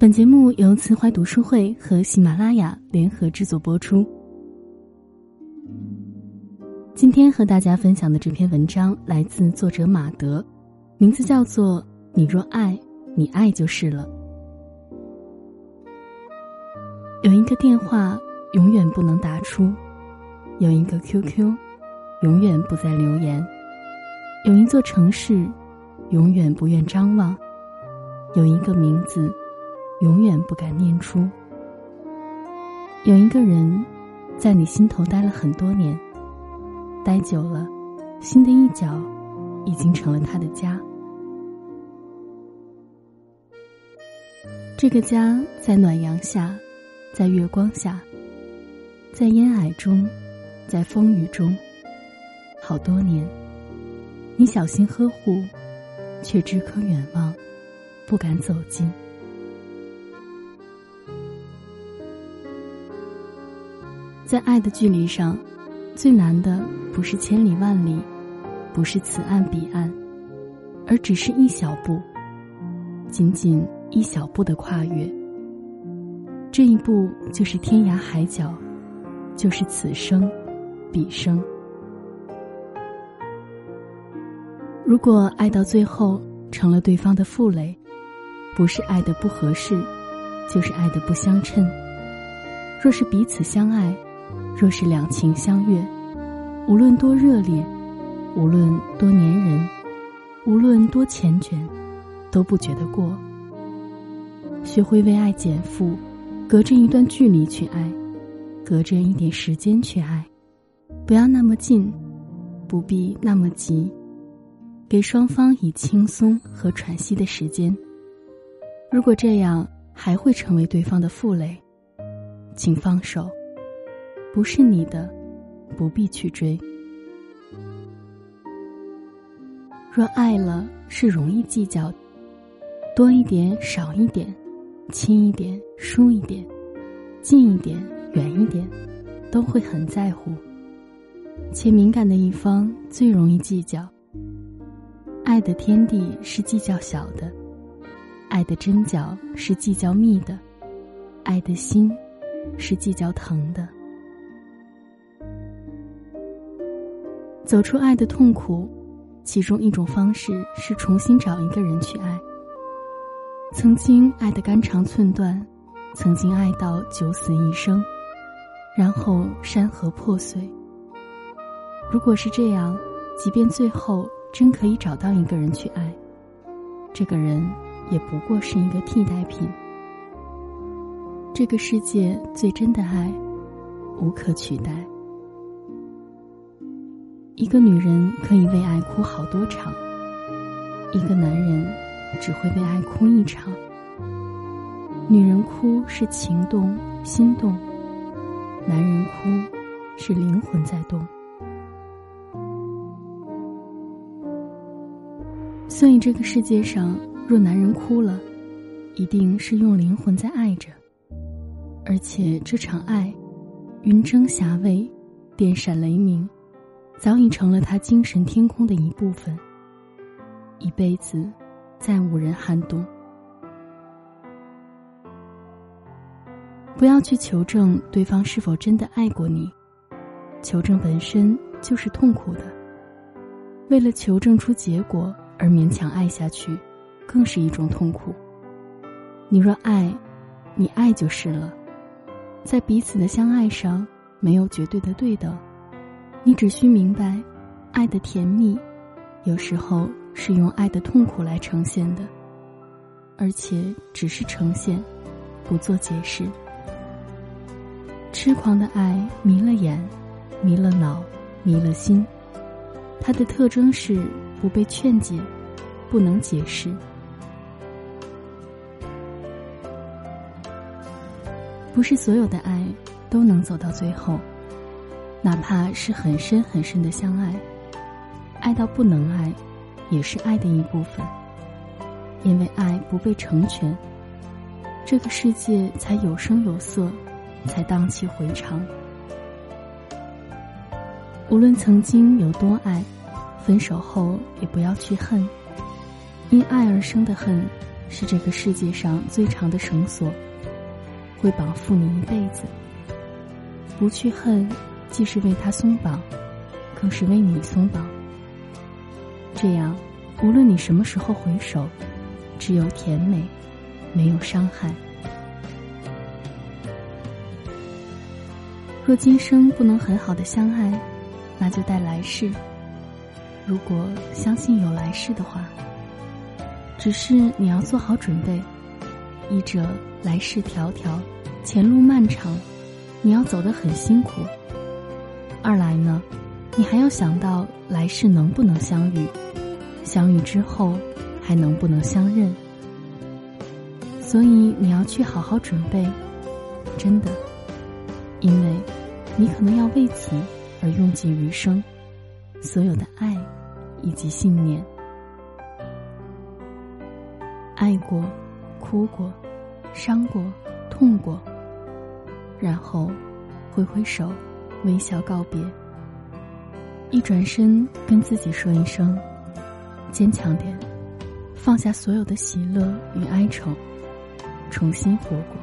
本节目由慈怀读书会和喜马拉雅联合制作播出。今天和大家分享的这篇文章来自作者马德，名字叫做《你若爱，你爱就是了》。有一个电话永远不能打出，有一个 QQ 永远不再留言，有一座城市永远不愿张望，有一个名字。永远不敢念出。有一个人，在你心头待了很多年，待久了，心的一角已经成了他的家。这个家在暖阳下，在月光下，在烟霭中，在风雨中，好多年，你小心呵护，却只可远望，不敢走近。在爱的距离上，最难的不是千里万里，不是此岸彼岸，而只是一小步，仅仅一小步的跨越。这一步就是天涯海角，就是此生彼生。如果爱到最后成了对方的负累，不是爱的不合适，就是爱的不相称。若是彼此相爱。若是两情相悦，无论多热烈，无论多粘人，无论多缱绻，都不觉得过。学会为爱减负，隔着一段距离去爱，隔着一点时间去爱，不要那么近，不必那么急，给双方以轻松和喘息的时间。如果这样还会成为对方的负累，请放手。不是你的，不必去追。若爱了，是容易计较，多一点少一点，轻一点疏一点，近一点远一点，都会很在乎。且敏感的一方最容易计较。爱的天地是计较小的，爱的针脚是计较密的，爱的心是计较疼的。走出爱的痛苦，其中一种方式是重新找一个人去爱。曾经爱得肝肠寸断，曾经爱到九死一生，然后山河破碎。如果是这样，即便最后真可以找到一个人去爱，这个人也不过是一个替代品。这个世界最真的爱，无可取代。一个女人可以为爱哭好多场，一个男人只会为爱哭一场。女人哭是情动、心动，男人哭是灵魂在动。所以这个世界上，若男人哭了，一定是用灵魂在爱着，而且这场爱，云蒸霞蔚，电闪雷鸣。早已成了他精神天空的一部分。一辈子，再无人撼动。不要去求证对方是否真的爱过你，求证本身就是痛苦的。为了求证出结果而勉强爱下去，更是一种痛苦。你若爱，你爱就是了。在彼此的相爱上，没有绝对的对等。你只需明白，爱的甜蜜，有时候是用爱的痛苦来呈现的，而且只是呈现，不做解释。痴狂的爱迷了眼，迷了脑，迷了心。它的特征是不被劝解，不能解释。不是所有的爱都能走到最后。哪怕是很深很深的相爱，爱到不能爱，也是爱的一部分。因为爱不被成全，这个世界才有声有色，才荡气回肠。无论曾经有多爱，分手后也不要去恨，因爱而生的恨，是这个世界上最长的绳索，会绑缚你一辈子。不去恨，既是为他松绑，更是为你松绑。这样，无论你什么时候回首，只有甜美，没有伤害。若今生不能很好的相爱，那就待来世。如果相信有来世的话，只是你要做好准备。一者来世迢迢，前路漫长，你要走得很辛苦；二来呢，你还要想到来世能不能相遇，相遇之后还能不能相认。所以你要去好好准备，真的，因为，你可能要为此而用尽余生，所有的爱，以及信念。爱过，哭过，伤过，痛过，然后挥挥手，微笑告别。一转身，跟自己说一声：“坚强点，放下所有的喜乐与哀愁，重新活过。”